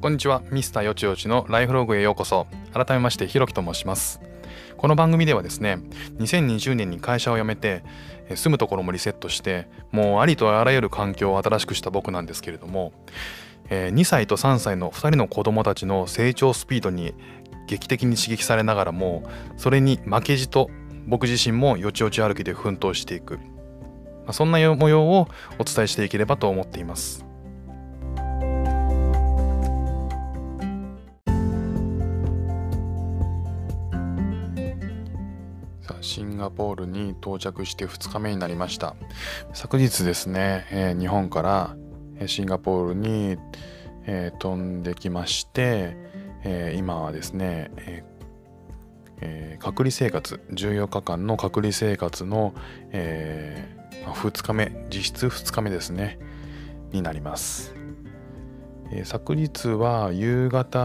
こんにちは。ミスターよちよちのライフログへようこそ。改めましてひろきと申します。この番組ではですね2020年に会社を辞めて住むところもリセットしてもうありとあらゆる環境を新しくした僕なんですけれども2歳と3歳の2人の子供たちの成長スピードに劇的に刺激されながらもそれに負けじと僕自身もよちよち歩きで奮闘していく。そんな模様をお伝えしていければと思っています。シンガポールに到着して2日目になりました。昨日ですね、えー、日本からシンガポールに、えー、飛んできまして、えー、今はですね、ええー、隔離生活14日間の隔離生活の、えー、2日目実質2日目ですねになります。えー、昨日は夕方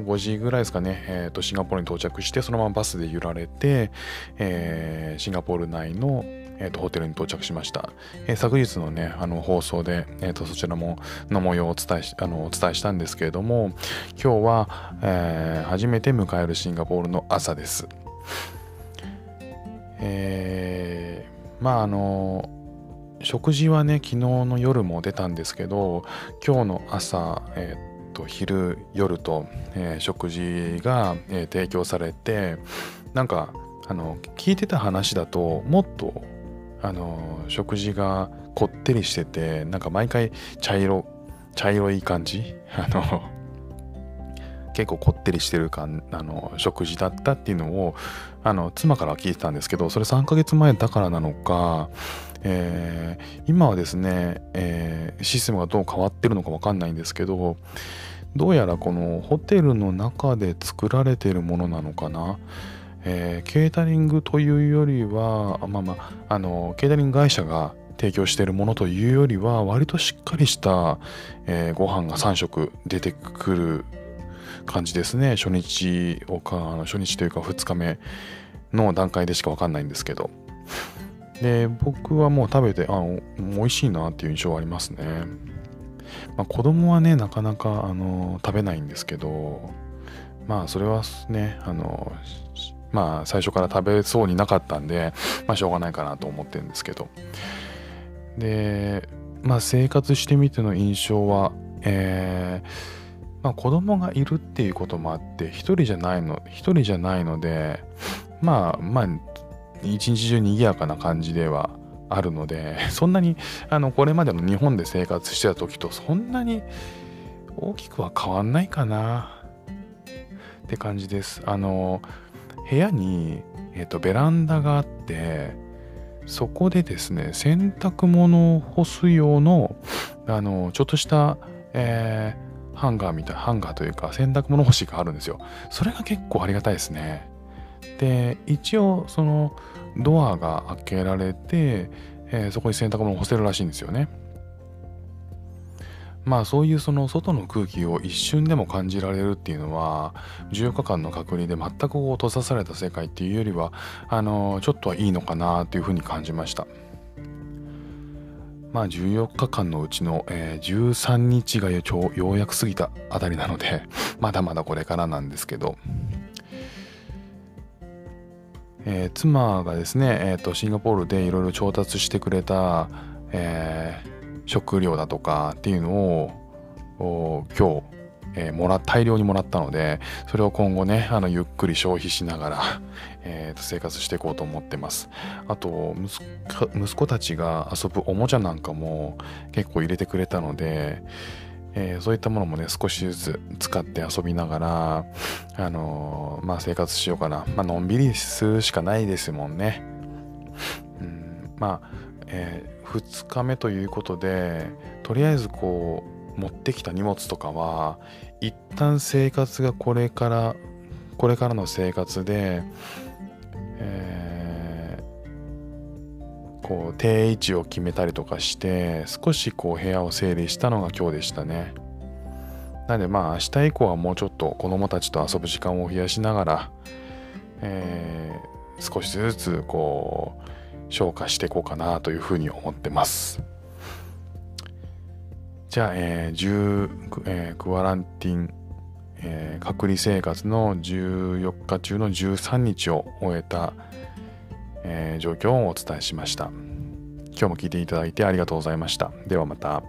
5時ぐらいですかね、えーと、シンガポールに到着してそのままバスで揺られて、えー、シンガポール内の、えーと、ホテルに到着しました、えー、昨日のねあの放送で、えーと、そちらもの模様をお伝えしあのお伝えしたんですけれども今日は、えー、初めて迎えるシンガポールの朝です。えー、まああの食事はね昨日の夜も出たんですけど今日の朝、えー、っと昼夜と、えー、食事が、えー、提供されてなんかあの聞いてた話だともっとあの食事がこってりしててなんか毎回茶色茶色い感じ？あの結構こってりしてる感あの食事だったっていうのをあの妻から聞いてたんですけどそれ3ヶ月前だからなのかえー、今はですね、えー、システムがどう変わってるのか分かんないんですけどどうやらこのホテルの中で作られてるものなのかな、えー、ケータリングというよりはまあまああのケータリング会社が提供しているものというよりは割としっかりした、えー、ご飯が3食出てくる感じですね。初日をか初日というか2日目の段階でしか分かんないんですけど。で僕はもう食べてあ美味しいなっていう印象はありますね、まあ、子供はねなかなかあの食べないんですけど。まあそれはねあのまあ最初から食べそうになかったんでまあしょうがないかなと思ってるんですけど。でまあ生活してみての印象はえーまあ、子供がいるっていうこともあって一人じゃないの一人じゃないのでまあまあ一日中賑やかな感じではあるのでそんなにあのこれまでの日本で生活してた時とそんなに大きくは変わんないかなって感じです。あの部屋に、えーと、ベランダがあってそこでですね洗濯物を干す用のあのちょっとした、えー、ハンガーみたいハンガーというか洗濯物干しがあるんですよ。それが結構ありがたいですね。で一応そのドアが開けられて、えー、そこに洗濯物干せるらしいんですよね。まあそういうその外の空気を一瞬でも感じられるっていうのは14日間の隔離で全くこう閉ざされた世界っていうよりはあのちょっとはいいのかなというふうに感じました。まあ14日間のうちの、えー、13日がようやく過ぎたあたりなので まだまだこれからなんですけど。えー、妻がですね、えーと、シンガポールでいろいろ調達してくれた、えー、食料だとかっていうのを今日、えー、もら大量にもらったのでそれを今後ねあのゆっくり消費しながら、えー、と生活していこうと思ってますあと息子たちが遊ぶおもちゃなんかも結構入れてくれたのでえー、そういったものもね少しずつ使って遊びながら、あのー、まあ、生活しようかな、まあのんびりするしかないですもんね。うん、まあ、え、2日目ということでとりあえずこう持ってきた荷物とかは一旦生活がこれからこれからの生活で、えーこう定位置を決めたりとかして少しこう部屋を整理したのが今日でしたね。なのでまあ明日以降はもうちょっと子供たちと遊ぶ時間を増やしながら、えー、少しずつこう消化していこうかなというふうに思ってます。じゃあ、えー10えークワランティン、えー隔離生活の14日中の13日を終えた、えー状況をお伝えしました。今日も聞いていただいてありがとうございました。ではまた。